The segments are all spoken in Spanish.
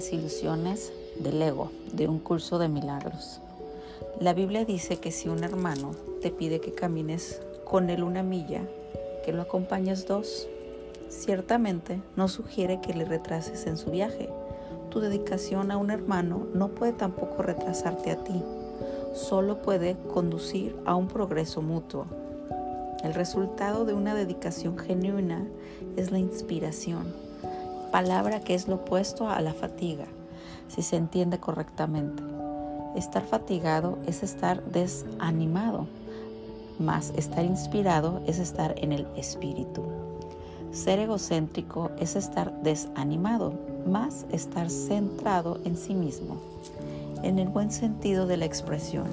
Las ilusiones del ego de un curso de milagros. La Biblia dice que si un hermano te pide que camines con él una milla, que lo acompañes dos. Ciertamente no sugiere que le retrases en su viaje. Tu dedicación a un hermano no puede tampoco retrasarte a ti, solo puede conducir a un progreso mutuo. El resultado de una dedicación genuina es la inspiración, palabra que es lo opuesto a la fatiga, si se entiende correctamente. Estar fatigado es estar desanimado, más estar inspirado es estar en el espíritu. Ser egocéntrico es estar desanimado, más estar centrado en sí mismo. En el buen sentido de la expresión,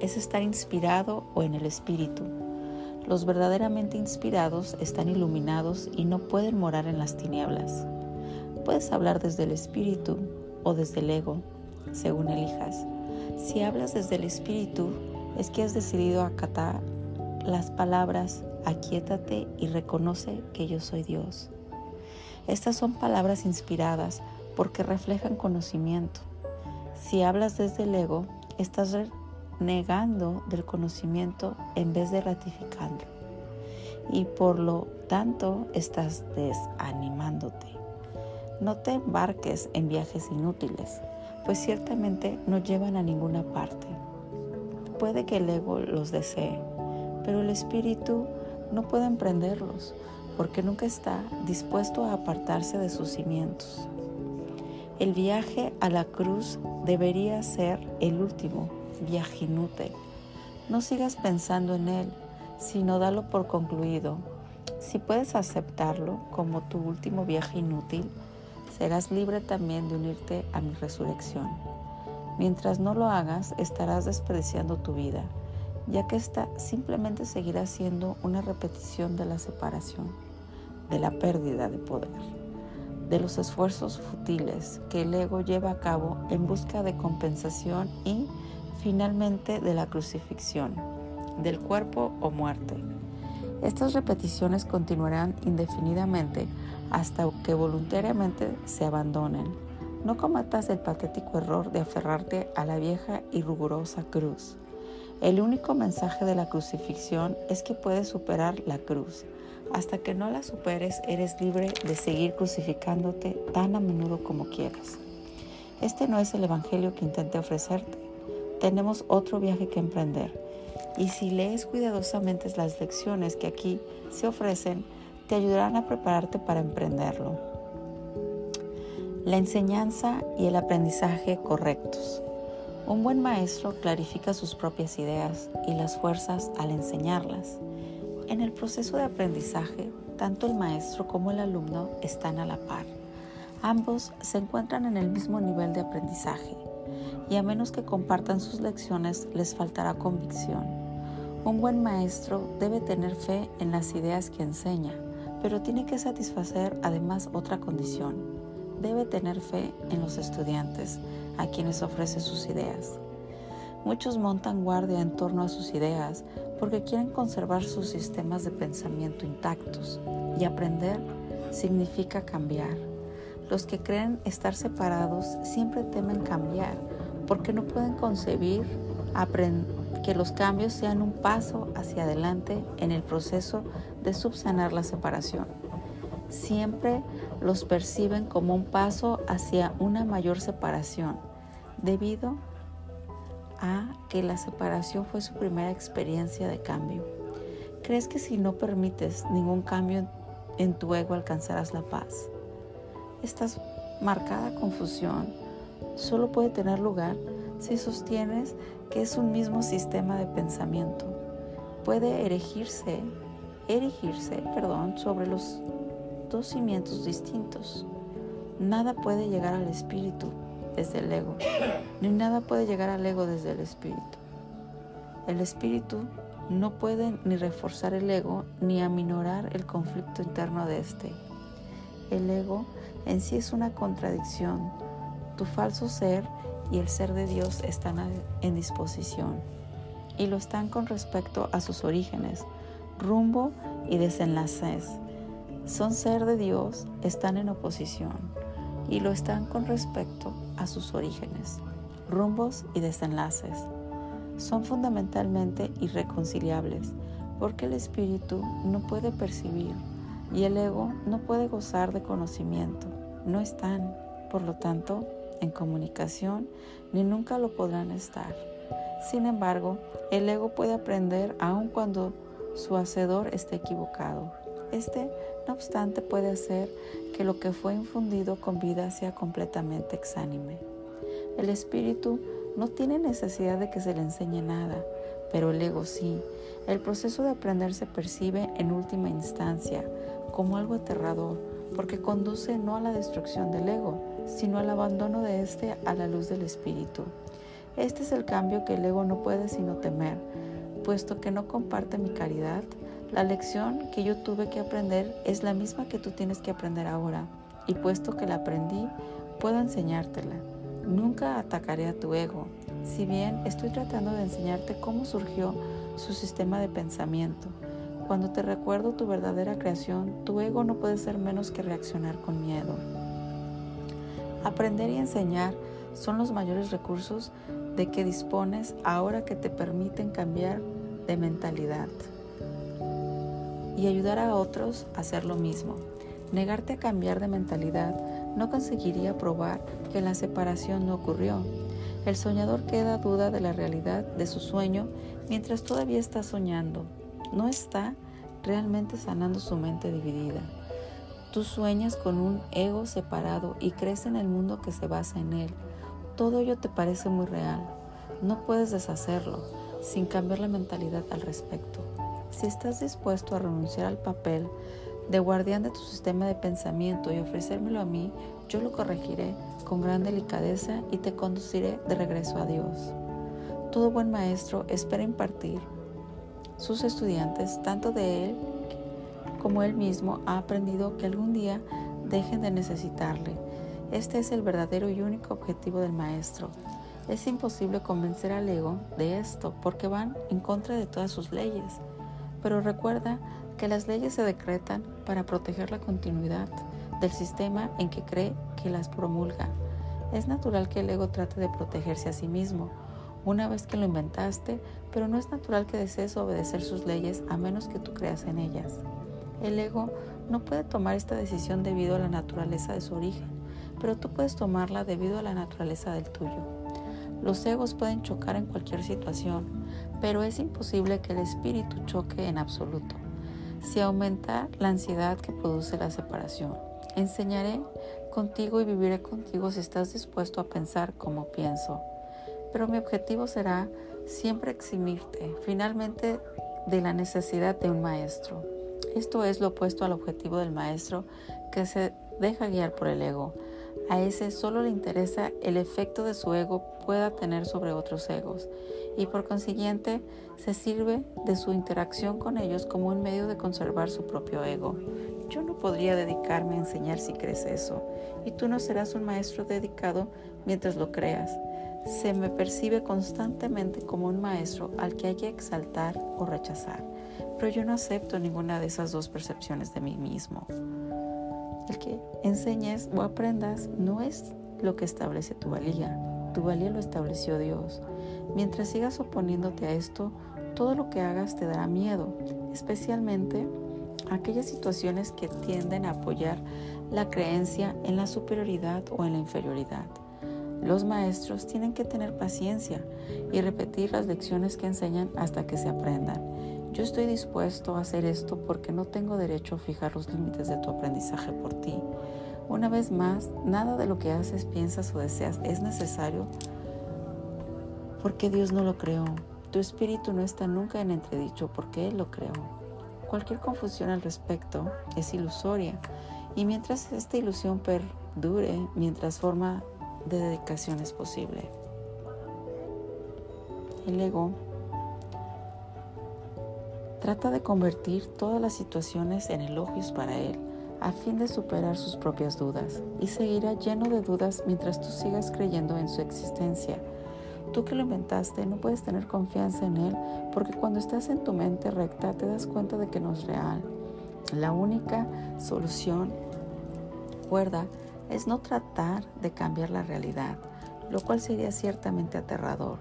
es estar inspirado o en el espíritu. Los verdaderamente inspirados están iluminados y no pueden morar en las tinieblas. Puedes hablar desde el espíritu o desde el ego, según elijas. Si hablas desde el espíritu, es que has decidido acatar las palabras aquietate y reconoce que yo soy Dios. Estas son palabras inspiradas porque reflejan conocimiento. Si hablas desde el ego, estás negando del conocimiento en vez de ratificando. Y por lo tanto estás desanimándote. No te embarques en viajes inútiles, pues ciertamente no llevan a ninguna parte. Puede que el ego los desee, pero el espíritu no puede emprenderlos, porque nunca está dispuesto a apartarse de sus cimientos. El viaje a la cruz debería ser el último viaje inútil. No sigas pensando en él, sino dalo por concluido. Si puedes aceptarlo como tu último viaje inútil, serás libre también de unirte a mi resurrección. Mientras no lo hagas, estarás desperdiciando tu vida, ya que esta simplemente seguirá siendo una repetición de la separación, de la pérdida de poder, de los esfuerzos futiles que el ego lleva a cabo en busca de compensación y finalmente de la crucifixión, del cuerpo o muerte. Estas repeticiones continuarán indefinidamente hasta que voluntariamente se abandonen. No cometas el patético error de aferrarte a la vieja y rigurosa cruz. El único mensaje de la crucifixión es que puedes superar la cruz. Hasta que no la superes, eres libre de seguir crucificándote tan a menudo como quieras. Este no es el Evangelio que intenté ofrecerte tenemos otro viaje que emprender. Y si lees cuidadosamente las lecciones que aquí se ofrecen, te ayudarán a prepararte para emprenderlo. La enseñanza y el aprendizaje correctos. Un buen maestro clarifica sus propias ideas y las fuerzas al enseñarlas. En el proceso de aprendizaje, tanto el maestro como el alumno están a la par. Ambos se encuentran en el mismo nivel de aprendizaje y a menos que compartan sus lecciones les faltará convicción. Un buen maestro debe tener fe en las ideas que enseña, pero tiene que satisfacer además otra condición. Debe tener fe en los estudiantes a quienes ofrece sus ideas. Muchos montan guardia en torno a sus ideas porque quieren conservar sus sistemas de pensamiento intactos y aprender significa cambiar. Los que creen estar separados siempre temen cambiar porque no pueden concebir que los cambios sean un paso hacia adelante en el proceso de subsanar la separación. Siempre los perciben como un paso hacia una mayor separación, debido a que la separación fue su primera experiencia de cambio. ¿Crees que si no permites ningún cambio en tu ego alcanzarás la paz? Esta marcada confusión solo puede tener lugar si sostienes que es un mismo sistema de pensamiento. Puede erigirse, erigirse, perdón, sobre los dos cimientos distintos. Nada puede llegar al espíritu desde el ego, ni nada puede llegar al ego desde el espíritu. El espíritu no puede ni reforzar el ego ni aminorar el conflicto interno de este. El ego en sí es una contradicción tu falso ser y el ser de Dios están en disposición y lo están con respecto a sus orígenes, rumbo y desenlaces. Son ser de Dios, están en oposición. y lo están con respecto a sus orígenes, rumbos y desenlaces. Son fundamentalmente irreconciliables porque el espíritu no puede percibir y el ego no puede gozar de conocimiento. No están, por lo tanto, en comunicación ni nunca lo podrán estar. Sin embargo, el ego puede aprender aun cuando su hacedor esté equivocado. Este, no obstante, puede hacer que lo que fue infundido con vida sea completamente exánime. El espíritu no tiene necesidad de que se le enseñe nada, pero el ego sí. El proceso de aprender se percibe en última instancia como algo aterrador, porque conduce no a la destrucción del ego, sino al abandono de éste a la luz del espíritu. Este es el cambio que el ego no puede sino temer, puesto que no comparte mi caridad. La lección que yo tuve que aprender es la misma que tú tienes que aprender ahora, y puesto que la aprendí, puedo enseñártela. Nunca atacaré a tu ego, si bien estoy tratando de enseñarte cómo surgió su sistema de pensamiento. Cuando te recuerdo tu verdadera creación, tu ego no puede ser menos que reaccionar con miedo. Aprender y enseñar son los mayores recursos de que dispones ahora que te permiten cambiar de mentalidad y ayudar a otros a hacer lo mismo. Negarte a cambiar de mentalidad no conseguiría probar que la separación no ocurrió. El soñador queda duda de la realidad de su sueño mientras todavía está soñando. No está realmente sanando su mente dividida. Tú sueñas con un ego separado y crees en el mundo que se basa en él. Todo ello te parece muy real. No puedes deshacerlo sin cambiar la mentalidad al respecto. Si estás dispuesto a renunciar al papel de guardián de tu sistema de pensamiento y ofrecérmelo a mí, yo lo corregiré con gran delicadeza y te conduciré de regreso a Dios. Todo buen maestro espera impartir sus estudiantes, tanto de él como él mismo, ha aprendido que algún día dejen de necesitarle. Este es el verdadero y único objetivo del maestro. Es imposible convencer al ego de esto porque van en contra de todas sus leyes. Pero recuerda que las leyes se decretan para proteger la continuidad del sistema en que cree que las promulga. Es natural que el ego trate de protegerse a sí mismo una vez que lo inventaste, pero no es natural que desees obedecer sus leyes a menos que tú creas en ellas. El ego no puede tomar esta decisión debido a la naturaleza de su origen, pero tú puedes tomarla debido a la naturaleza del tuyo. Los egos pueden chocar en cualquier situación, pero es imposible que el espíritu choque en absoluto. Si aumenta la ansiedad que produce la separación, enseñaré contigo y viviré contigo si estás dispuesto a pensar como pienso pero mi objetivo será siempre eximirte finalmente de la necesidad de un maestro. Esto es lo opuesto al objetivo del maestro que se deja guiar por el ego. A ese solo le interesa el efecto de su ego pueda tener sobre otros egos y por consiguiente se sirve de su interacción con ellos como un medio de conservar su propio ego. Yo no podría dedicarme a enseñar si crees eso y tú no serás un maestro dedicado mientras lo creas se me percibe constantemente como un maestro al que hay que exaltar o rechazar, pero yo no acepto ninguna de esas dos percepciones de mí mismo. El que enseñes o aprendas no es lo que establece tu valía, tu valía lo estableció Dios. Mientras sigas oponiéndote a esto, todo lo que hagas te dará miedo, especialmente aquellas situaciones que tienden a apoyar la creencia en la superioridad o en la inferioridad. Los maestros tienen que tener paciencia y repetir las lecciones que enseñan hasta que se aprendan. Yo estoy dispuesto a hacer esto porque no tengo derecho a fijar los límites de tu aprendizaje por ti. Una vez más, nada de lo que haces, piensas o deseas es necesario porque Dios no lo creó. Tu espíritu no está nunca en entredicho porque Él lo creó. Cualquier confusión al respecto es ilusoria y mientras esta ilusión perdure, mientras forma de dedicación es posible. El ego trata de convertir todas las situaciones en elogios para él, a fin de superar sus propias dudas, y seguirá lleno de dudas mientras tú sigas creyendo en su existencia. Tú que lo inventaste no puedes tener confianza en él porque cuando estás en tu mente recta te das cuenta de que no es real. La única solución, recuerda, es no tratar de cambiar la realidad, lo cual sería ciertamente aterrador,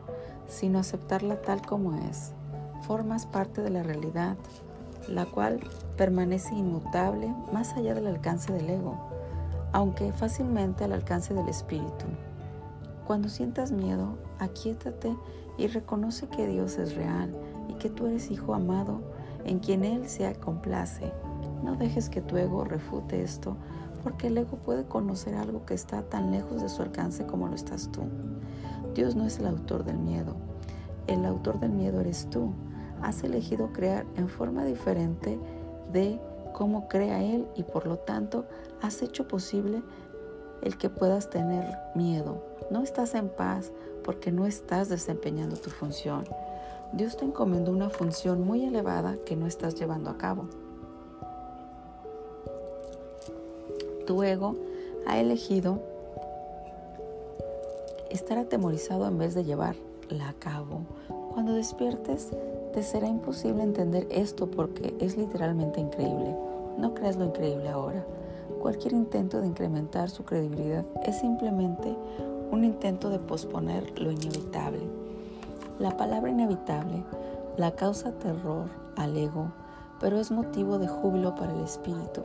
sino aceptarla tal como es. Formas parte de la realidad, la cual permanece inmutable más allá del alcance del ego, aunque fácilmente al alcance del espíritu. Cuando sientas miedo, aquíétate y reconoce que Dios es real y que tú eres hijo amado en quien Él se complace. No dejes que tu ego refute esto, porque el ego puede conocer algo que está tan lejos de su alcance como lo estás tú. Dios no es el autor del miedo, el autor del miedo eres tú. Has elegido crear en forma diferente de cómo crea Él y por lo tanto has hecho posible el que puedas tener miedo. No estás en paz porque no estás desempeñando tu función. Dios te encomendó una función muy elevada que no estás llevando a cabo. Tu ego ha elegido estar atemorizado en vez de llevarla a cabo. Cuando despiertes, te será imposible entender esto porque es literalmente increíble. No creas lo increíble ahora. Cualquier intento de incrementar su credibilidad es simplemente un intento de posponer lo inevitable. La palabra inevitable la causa terror al ego, pero es motivo de júbilo para el espíritu.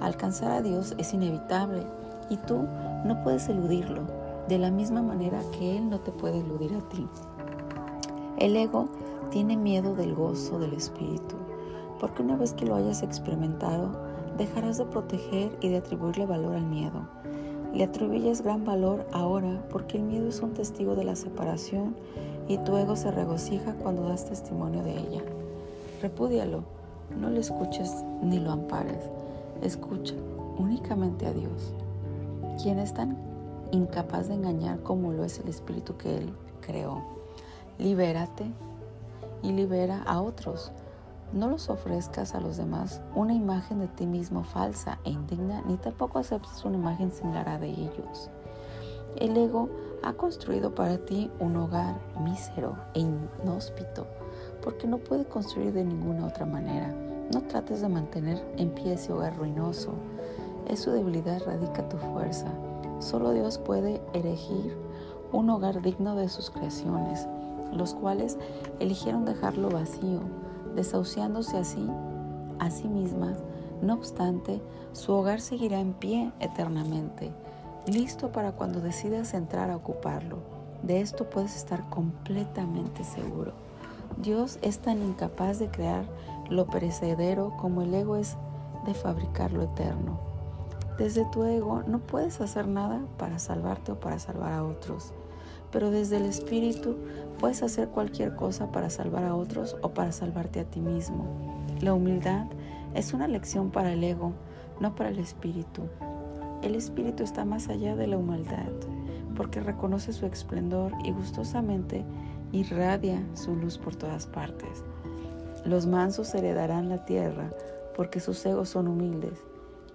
Alcanzar a Dios es inevitable y tú no puedes eludirlo, de la misma manera que Él no te puede eludir a ti. El ego tiene miedo del gozo del espíritu, porque una vez que lo hayas experimentado, dejarás de proteger y de atribuirle valor al miedo. Le atribuyes gran valor ahora porque el miedo es un testigo de la separación y tu ego se regocija cuando das testimonio de ella. Repúdialo, no le escuches ni lo ampares, escucha únicamente a Dios, quien es tan incapaz de engañar como lo es el espíritu que Él creó. Libérate y libera a otros. No los ofrezcas a los demás una imagen de ti mismo falsa e indigna, ni tampoco aceptes una imagen similar a de ellos. El ego ha construido para ti un hogar mísero e inhóspito, porque no puede construir de ninguna otra manera. No trates de mantener en pie ese hogar ruinoso. Es su debilidad radica tu fuerza. Solo Dios puede erigir un hogar digno de sus creaciones, los cuales eligieron dejarlo vacío, desahuciándose así a sí mismas. No obstante, su hogar seguirá en pie eternamente listo para cuando decidas entrar a ocuparlo. De esto puedes estar completamente seguro. Dios es tan incapaz de crear lo perecedero como el ego es de fabricar lo eterno. Desde tu ego no puedes hacer nada para salvarte o para salvar a otros, pero desde el espíritu puedes hacer cualquier cosa para salvar a otros o para salvarte a ti mismo. La humildad es una lección para el ego, no para el espíritu. El espíritu está más allá de la humildad, porque reconoce su esplendor y gustosamente irradia su luz por todas partes. Los mansos heredarán la tierra, porque sus egos son humildes,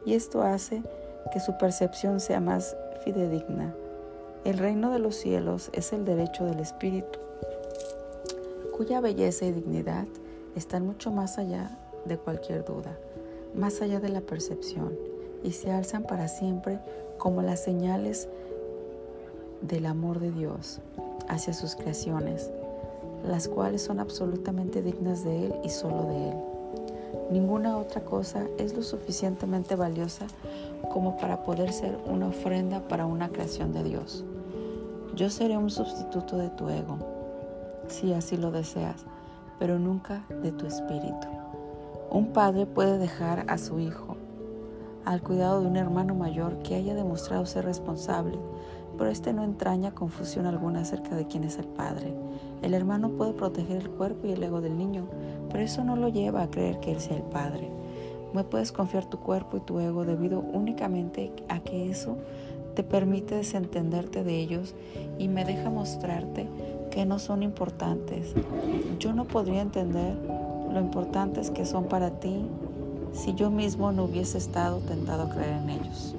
y esto hace que su percepción sea más fidedigna. El reino de los cielos es el derecho del espíritu, cuya belleza y dignidad están mucho más allá de cualquier duda, más allá de la percepción y se alzan para siempre como las señales del amor de Dios hacia sus creaciones, las cuales son absolutamente dignas de Él y solo de Él. Ninguna otra cosa es lo suficientemente valiosa como para poder ser una ofrenda para una creación de Dios. Yo seré un sustituto de tu ego, si así lo deseas, pero nunca de tu espíritu. Un padre puede dejar a su hijo al cuidado de un hermano mayor que haya demostrado ser responsable, pero este no entraña confusión alguna acerca de quién es el padre. El hermano puede proteger el cuerpo y el ego del niño, pero eso no lo lleva a creer que él sea el padre. No puedes confiar tu cuerpo y tu ego debido únicamente a que eso te permite desentenderte de ellos y me deja mostrarte que no son importantes. Yo no podría entender lo importantes que son para ti si yo mismo no hubiese estado tentado a creer en ellos.